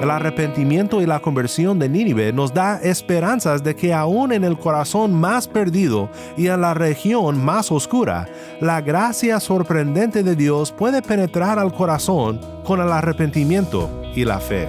El arrepentimiento y la conversión de Nínive nos da esperanzas de que aún en el corazón más perdido y en la región más oscura, la gracia sorprendente de Dios puede penetrar al corazón con el arrepentimiento y la fe.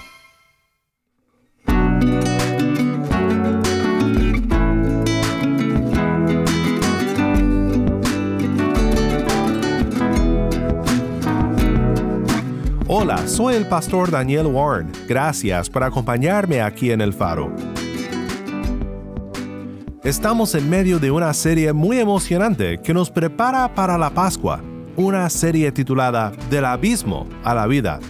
Soy el pastor Daniel Warren. Gracias por acompañarme aquí en el faro. Estamos en medio de una serie muy emocionante que nos prepara para la Pascua, una serie titulada Del abismo a la vida.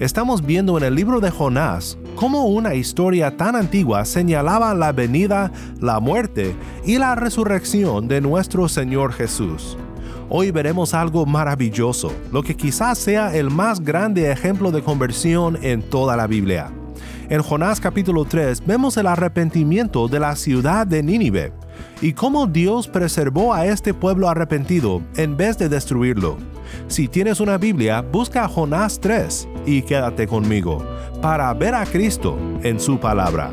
Estamos viendo en el libro de Jonás cómo una historia tan antigua señalaba la venida, la muerte y la resurrección de nuestro Señor Jesús. Hoy veremos algo maravilloso, lo que quizás sea el más grande ejemplo de conversión en toda la Biblia. En Jonás capítulo 3 vemos el arrepentimiento de la ciudad de Nínive y cómo Dios preservó a este pueblo arrepentido en vez de destruirlo. Si tienes una Biblia, busca Jonás 3 y quédate conmigo para ver a Cristo en su palabra.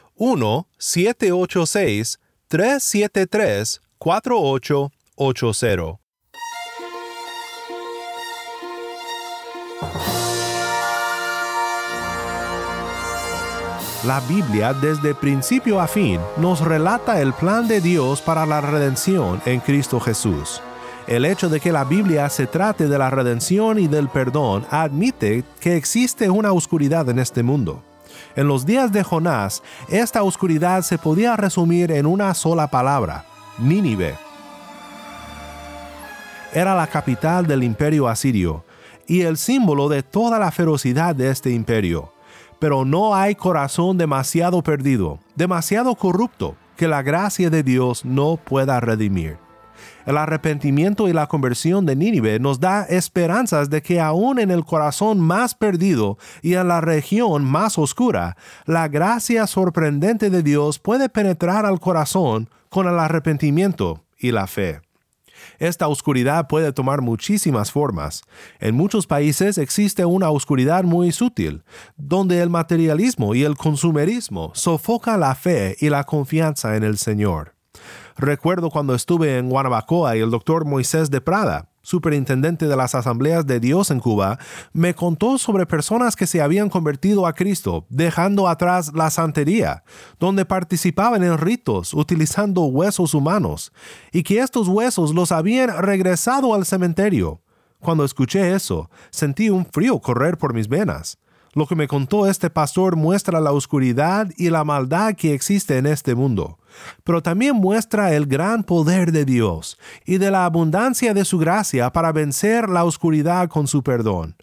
1-786-373-4880. La Biblia desde principio a fin nos relata el plan de Dios para la redención en Cristo Jesús. El hecho de que la Biblia se trate de la redención y del perdón admite que existe una oscuridad en este mundo. En los días de Jonás, esta oscuridad se podía resumir en una sola palabra, Nínive. Era la capital del imperio asirio y el símbolo de toda la ferocidad de este imperio. Pero no hay corazón demasiado perdido, demasiado corrupto, que la gracia de Dios no pueda redimir. El arrepentimiento y la conversión de Nínive nos da esperanzas de que aún en el corazón más perdido y en la región más oscura, la gracia sorprendente de Dios puede penetrar al corazón con el arrepentimiento y la fe. Esta oscuridad puede tomar muchísimas formas. En muchos países existe una oscuridad muy sutil, donde el materialismo y el consumerismo sofoca la fe y la confianza en el Señor. Recuerdo cuando estuve en Guanabacoa y el doctor Moisés de Prada, superintendente de las asambleas de Dios en Cuba, me contó sobre personas que se habían convertido a Cristo, dejando atrás la santería, donde participaban en ritos utilizando huesos humanos, y que estos huesos los habían regresado al cementerio. Cuando escuché eso, sentí un frío correr por mis venas. Lo que me contó este pastor muestra la oscuridad y la maldad que existe en este mundo, pero también muestra el gran poder de Dios y de la abundancia de su gracia para vencer la oscuridad con su perdón.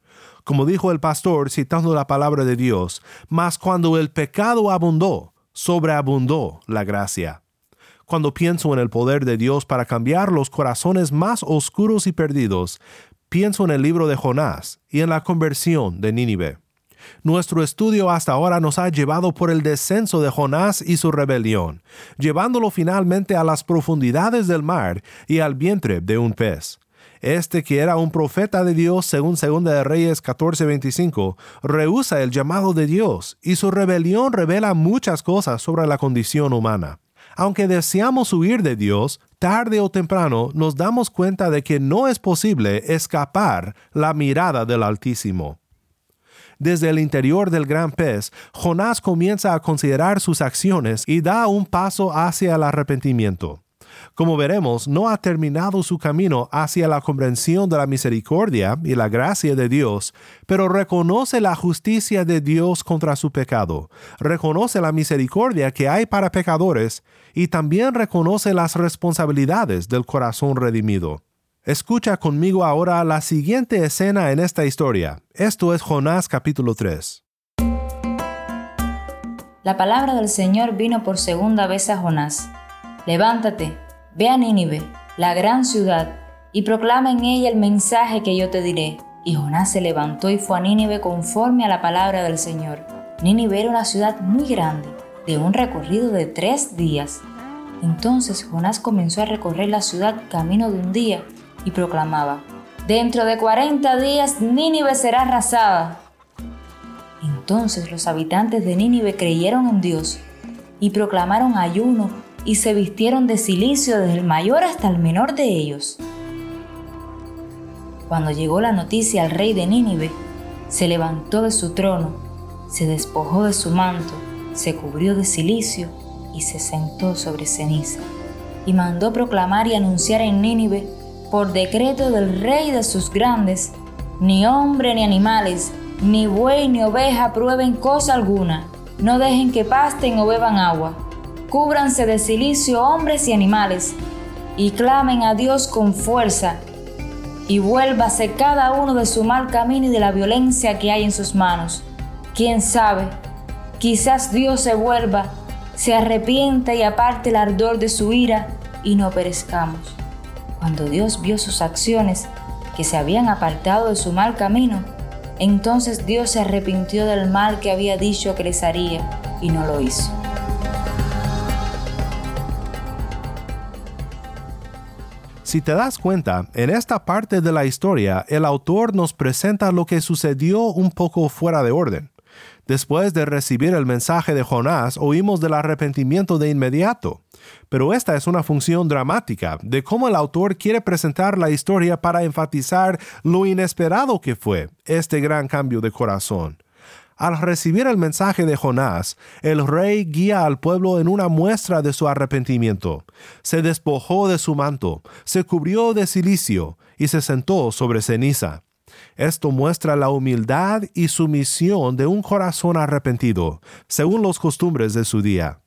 Como dijo el pastor citando la palabra de Dios, mas cuando el pecado abundó, sobreabundó la gracia. Cuando pienso en el poder de Dios para cambiar los corazones más oscuros y perdidos, pienso en el libro de Jonás y en la conversión de Nínive. Nuestro estudio hasta ahora nos ha llevado por el descenso de Jonás y su rebelión, llevándolo finalmente a las profundidades del mar y al vientre de un pez. Este que era un profeta de Dios según 2 de Reyes 14:25, rehúsa el llamado de Dios y su rebelión revela muchas cosas sobre la condición humana. Aunque deseamos huir de Dios, tarde o temprano nos damos cuenta de que no es posible escapar la mirada del Altísimo. Desde el interior del gran pez, Jonás comienza a considerar sus acciones y da un paso hacia el arrepentimiento. Como veremos, no ha terminado su camino hacia la comprensión de la misericordia y la gracia de Dios, pero reconoce la justicia de Dios contra su pecado, reconoce la misericordia que hay para pecadores y también reconoce las responsabilidades del corazón redimido. Escucha conmigo ahora la siguiente escena en esta historia. Esto es Jonás capítulo 3. La palabra del Señor vino por segunda vez a Jonás. Levántate, ve a Nínive, la gran ciudad, y proclama en ella el mensaje que yo te diré. Y Jonás se levantó y fue a Nínive conforme a la palabra del Señor. Nínive era una ciudad muy grande, de un recorrido de tres días. Entonces Jonás comenzó a recorrer la ciudad camino de un día y proclamaba, Dentro de cuarenta días Nínive será arrasada. Entonces los habitantes de Nínive creyeron en Dios y proclamaron ayuno y se vistieron de silicio desde el mayor hasta el menor de ellos. Cuando llegó la noticia al rey de Nínive, se levantó de su trono, se despojó de su manto, se cubrió de silicio y se sentó sobre ceniza. Y mandó proclamar y anunciar en Nínive, por decreto del rey de sus grandes, ni hombre ni animales, ni buey ni oveja prueben cosa alguna, no dejen que pasten o beban agua cúbranse de silicio hombres y animales, y clamen a Dios con fuerza, y vuélvase cada uno de su mal camino y de la violencia que hay en sus manos. Quién sabe, quizás Dios se vuelva, se arrepienta y aparte el ardor de su ira, y no perezcamos. Cuando Dios vio sus acciones, que se habían apartado de su mal camino, entonces Dios se arrepintió del mal que había dicho que les haría, y no lo hizo. Si te das cuenta, en esta parte de la historia el autor nos presenta lo que sucedió un poco fuera de orden. Después de recibir el mensaje de Jonás, oímos del arrepentimiento de inmediato. Pero esta es una función dramática de cómo el autor quiere presentar la historia para enfatizar lo inesperado que fue este gran cambio de corazón. Al recibir el mensaje de Jonás, el rey guía al pueblo en una muestra de su arrepentimiento. Se despojó de su manto, se cubrió de silicio y se sentó sobre ceniza. Esto muestra la humildad y sumisión de un corazón arrepentido, según los costumbres de su día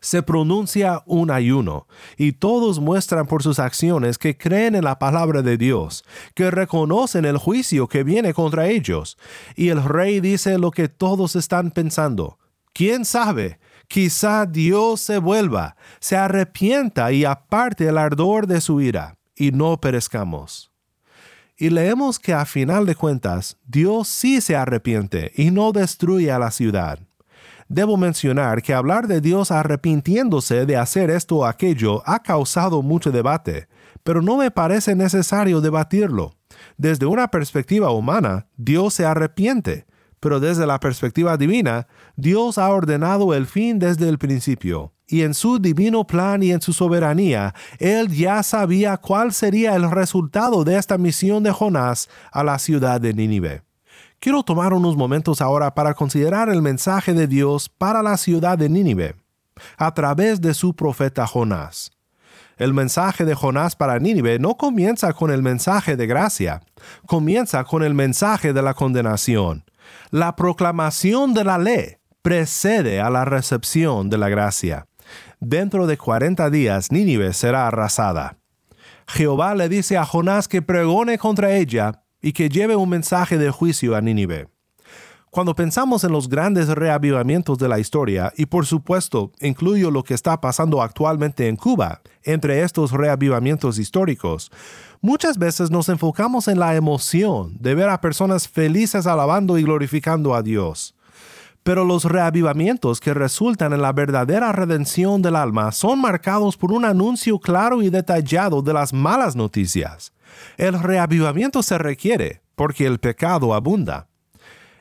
se pronuncia un ayuno, y todos muestran por sus acciones que creen en la palabra de Dios, que reconocen el juicio que viene contra ellos. Y el rey dice lo que todos están pensando. ¿Quién sabe? Quizá Dios se vuelva, se arrepienta y aparte el ardor de su ira, y no perezcamos. Y leemos que a final de cuentas, Dios sí se arrepiente y no destruye a la ciudad. Debo mencionar que hablar de Dios arrepintiéndose de hacer esto o aquello ha causado mucho debate, pero no me parece necesario debatirlo. Desde una perspectiva humana, Dios se arrepiente, pero desde la perspectiva divina, Dios ha ordenado el fin desde el principio, y en su divino plan y en su soberanía, Él ya sabía cuál sería el resultado de esta misión de Jonás a la ciudad de Nínive. Quiero tomar unos momentos ahora para considerar el mensaje de Dios para la ciudad de Nínive, a través de su profeta Jonás. El mensaje de Jonás para Nínive no comienza con el mensaje de gracia, comienza con el mensaje de la condenación. La proclamación de la ley precede a la recepción de la gracia. Dentro de cuarenta días Nínive será arrasada. Jehová le dice a Jonás que pregone contra ella y que lleve un mensaje de juicio a Nínive. Cuando pensamos en los grandes reavivamientos de la historia, y por supuesto incluyo lo que está pasando actualmente en Cuba, entre estos reavivamientos históricos, muchas veces nos enfocamos en la emoción de ver a personas felices alabando y glorificando a Dios. Pero los reavivamientos que resultan en la verdadera redención del alma son marcados por un anuncio claro y detallado de las malas noticias. El reavivamiento se requiere porque el pecado abunda.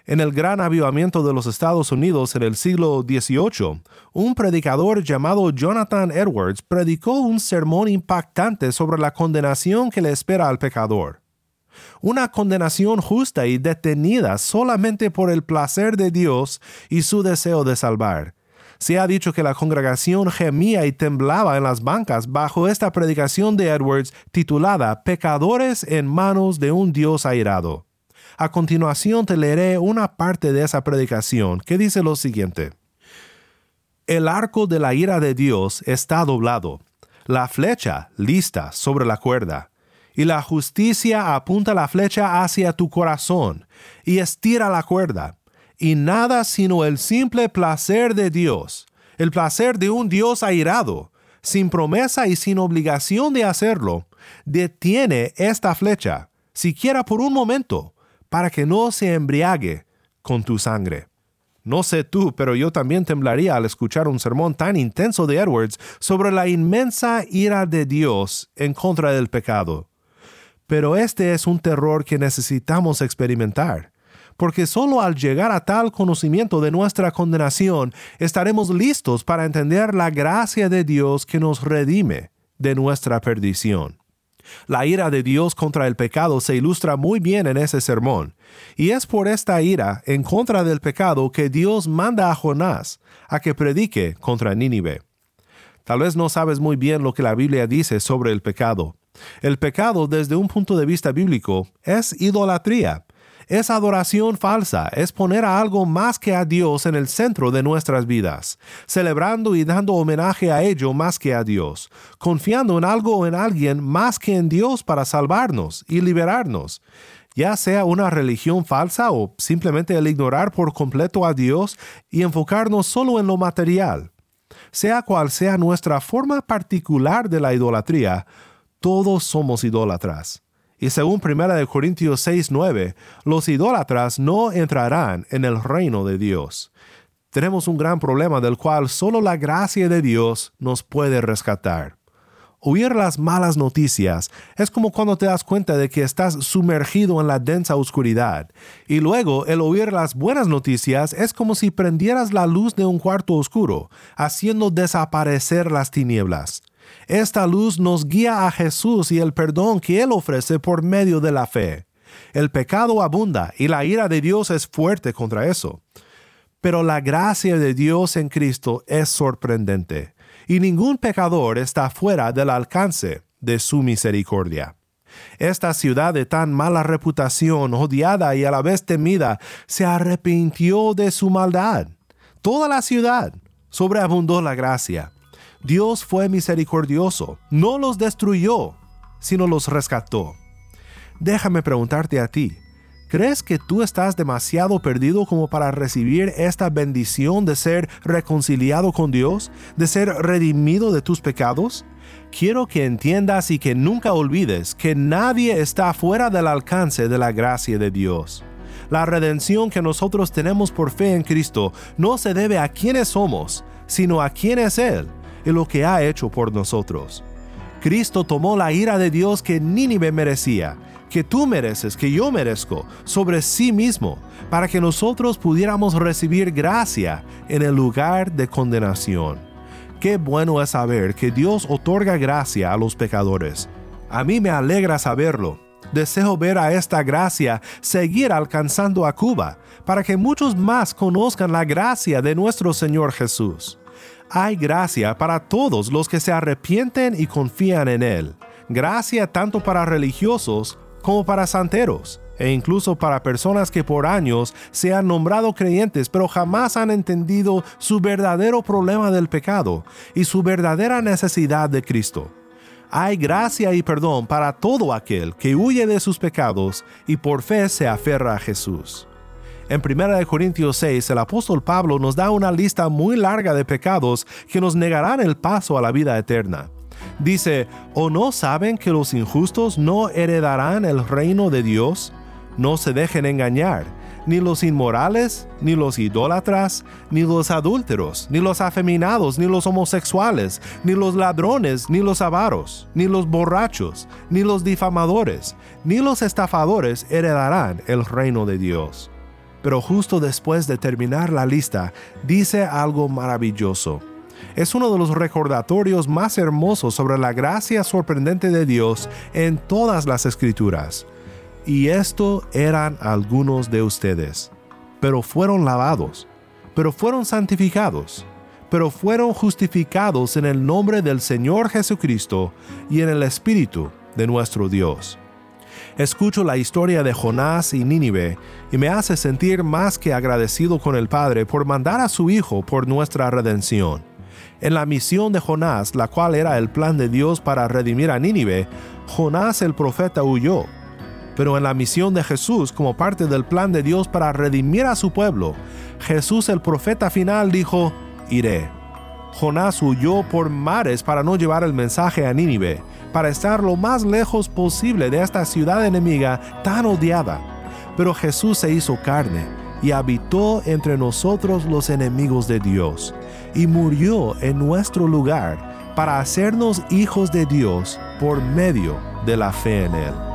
En el gran avivamiento de los Estados Unidos en el siglo XVIII, un predicador llamado Jonathan Edwards predicó un sermón impactante sobre la condenación que le espera al pecador. Una condenación justa y detenida solamente por el placer de Dios y su deseo de salvar. Se ha dicho que la congregación gemía y temblaba en las bancas bajo esta predicación de Edwards titulada Pecadores en manos de un Dios airado. A continuación te leeré una parte de esa predicación que dice lo siguiente. El arco de la ira de Dios está doblado, la flecha lista sobre la cuerda, y la justicia apunta la flecha hacia tu corazón, y estira la cuerda, y nada sino el simple placer de Dios, el placer de un Dios airado, sin promesa y sin obligación de hacerlo, detiene esta flecha, siquiera por un momento, para que no se embriague con tu sangre. No sé tú, pero yo también temblaría al escuchar un sermón tan intenso de Edwards sobre la inmensa ira de Dios en contra del pecado. Pero este es un terror que necesitamos experimentar, porque solo al llegar a tal conocimiento de nuestra condenación estaremos listos para entender la gracia de Dios que nos redime de nuestra perdición. La ira de Dios contra el pecado se ilustra muy bien en ese sermón, y es por esta ira en contra del pecado que Dios manda a Jonás a que predique contra Nínive. Tal vez no sabes muy bien lo que la Biblia dice sobre el pecado. El pecado desde un punto de vista bíblico es idolatría, es adoración falsa, es poner a algo más que a Dios en el centro de nuestras vidas, celebrando y dando homenaje a ello más que a Dios, confiando en algo o en alguien más que en Dios para salvarnos y liberarnos ya sea una religión falsa o simplemente el ignorar por completo a Dios y enfocarnos solo en lo material. Sea cual sea nuestra forma particular de la idolatría, todos somos idólatras. Y según 1 Corintios 6:9, los idólatras no entrarán en el reino de Dios. Tenemos un gran problema del cual solo la gracia de Dios nos puede rescatar. Oír las malas noticias es como cuando te das cuenta de que estás sumergido en la densa oscuridad, y luego el oír las buenas noticias es como si prendieras la luz de un cuarto oscuro, haciendo desaparecer las tinieblas. Esta luz nos guía a Jesús y el perdón que Él ofrece por medio de la fe. El pecado abunda y la ira de Dios es fuerte contra eso. Pero la gracia de Dios en Cristo es sorprendente, y ningún pecador está fuera del alcance de su misericordia. Esta ciudad de tan mala reputación, odiada y a la vez temida, se arrepintió de su maldad. Toda la ciudad sobreabundó la gracia. Dios fue misericordioso, no los destruyó, sino los rescató. Déjame preguntarte a ti, ¿crees que tú estás demasiado perdido como para recibir esta bendición de ser reconciliado con Dios, de ser redimido de tus pecados? Quiero que entiendas y que nunca olvides que nadie está fuera del alcance de la gracia de Dios. La redención que nosotros tenemos por fe en Cristo no se debe a quienes somos, sino a quién es Él y lo que ha hecho por nosotros. Cristo tomó la ira de Dios que Nínive merecía, que tú mereces, que yo merezco, sobre sí mismo, para que nosotros pudiéramos recibir gracia en el lugar de condenación. Qué bueno es saber que Dios otorga gracia a los pecadores. A mí me alegra saberlo. Deseo ver a esta gracia seguir alcanzando a Cuba, para que muchos más conozcan la gracia de nuestro Señor Jesús hay gracia para todos los que se arrepienten y confían en Él. Gracia tanto para religiosos como para santeros, e incluso para personas que por años se han nombrado creyentes pero jamás han entendido su verdadero problema del pecado y su verdadera necesidad de Cristo. Hay gracia y perdón para todo aquel que huye de sus pecados y por fe se aferra a Jesús. En 1 Corintios 6, el apóstol Pablo nos da una lista muy larga de pecados que nos negarán el paso a la vida eterna. Dice, ¿o no saben que los injustos no heredarán el reino de Dios? No se dejen engañar, ni los inmorales, ni los idólatras, ni los adúlteros, ni los afeminados, ni los homosexuales, ni los ladrones, ni los avaros, ni los borrachos, ni los difamadores, ni los estafadores heredarán el reino de Dios. Pero justo después de terminar la lista, dice algo maravilloso. Es uno de los recordatorios más hermosos sobre la gracia sorprendente de Dios en todas las escrituras. Y esto eran algunos de ustedes. Pero fueron lavados, pero fueron santificados, pero fueron justificados en el nombre del Señor Jesucristo y en el Espíritu de nuestro Dios escucho la historia de Jonás y Nínive y me hace sentir más que agradecido con el Padre por mandar a su Hijo por nuestra redención. En la misión de Jonás, la cual era el plan de Dios para redimir a Nínive, Jonás el profeta huyó. Pero en la misión de Jesús, como parte del plan de Dios para redimir a su pueblo, Jesús el profeta final dijo, iré. Jonás huyó por mares para no llevar el mensaje a Nínive, para estar lo más lejos posible de esta ciudad enemiga tan odiada. Pero Jesús se hizo carne y habitó entre nosotros los enemigos de Dios, y murió en nuestro lugar para hacernos hijos de Dios por medio de la fe en Él.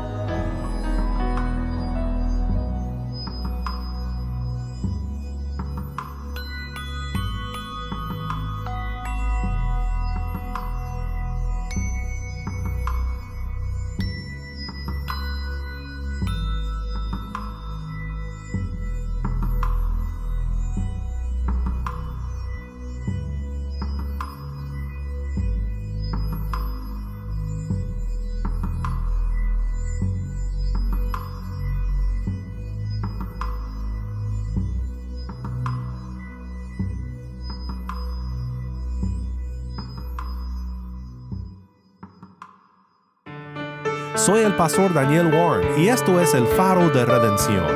Soy el pastor Daniel Warren y esto es el faro de redención.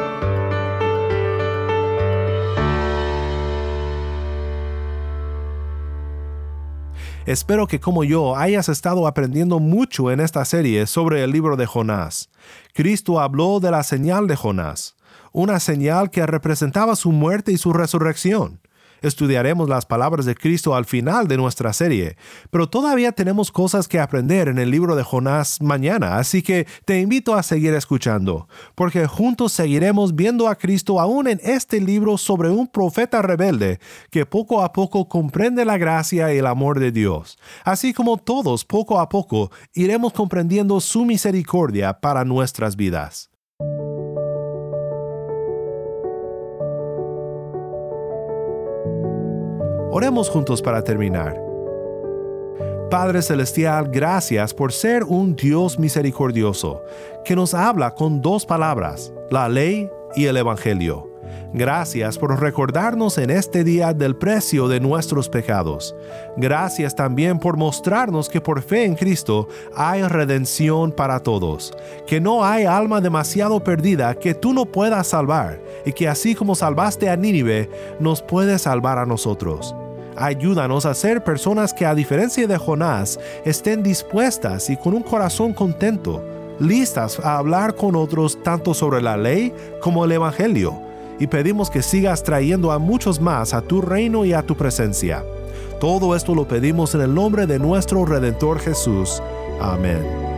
Espero que como yo hayas estado aprendiendo mucho en esta serie sobre el libro de Jonás. Cristo habló de la señal de Jonás, una señal que representaba su muerte y su resurrección. Estudiaremos las palabras de Cristo al final de nuestra serie, pero todavía tenemos cosas que aprender en el libro de Jonás mañana, así que te invito a seguir escuchando, porque juntos seguiremos viendo a Cristo aún en este libro sobre un profeta rebelde que poco a poco comprende la gracia y el amor de Dios, así como todos poco a poco iremos comprendiendo su misericordia para nuestras vidas. Oremos juntos para terminar. Padre Celestial, gracias por ser un Dios misericordioso, que nos habla con dos palabras, la ley y el Evangelio. Gracias por recordarnos en este día del precio de nuestros pecados. Gracias también por mostrarnos que por fe en Cristo hay redención para todos, que no hay alma demasiado perdida que tú no puedas salvar y que así como salvaste a Nínive, nos puedes salvar a nosotros. Ayúdanos a ser personas que a diferencia de Jonás estén dispuestas y con un corazón contento, listas a hablar con otros tanto sobre la ley como el Evangelio y pedimos que sigas trayendo a muchos más a tu reino y a tu presencia. Todo esto lo pedimos en el nombre de nuestro Redentor Jesús. Amén.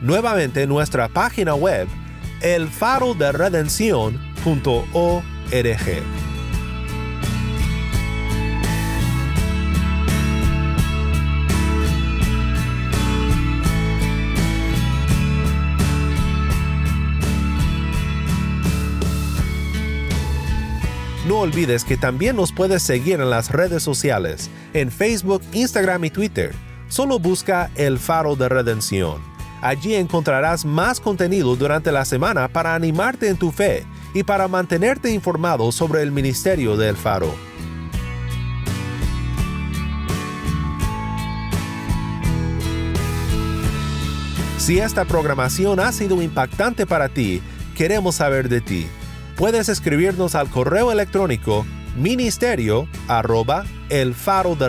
Nuevamente nuestra página web elfaroderedencion.org. No olvides que también nos puedes seguir en las redes sociales, en Facebook, Instagram y Twitter. Solo busca El Faro de Redención. Allí encontrarás más contenido durante la semana para animarte en tu fe y para mantenerte informado sobre el ministerio de El Faro. Si esta programación ha sido impactante para ti, queremos saber de ti puedes escribirnos al correo electrónico ministerio arroba el faro de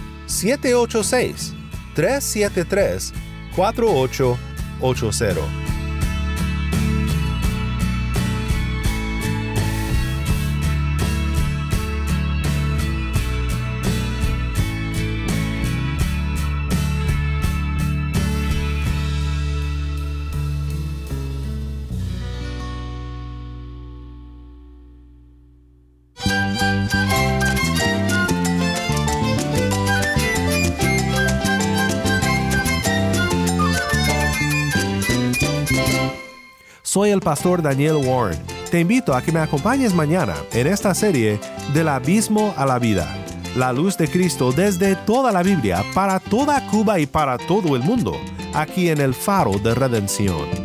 1-786-373-4880. Soy el pastor Daniel Warren. Te invito a que me acompañes mañana en esta serie Del Abismo a la Vida. La luz de Cristo desde toda la Biblia, para toda Cuba y para todo el mundo, aquí en el Faro de Redención.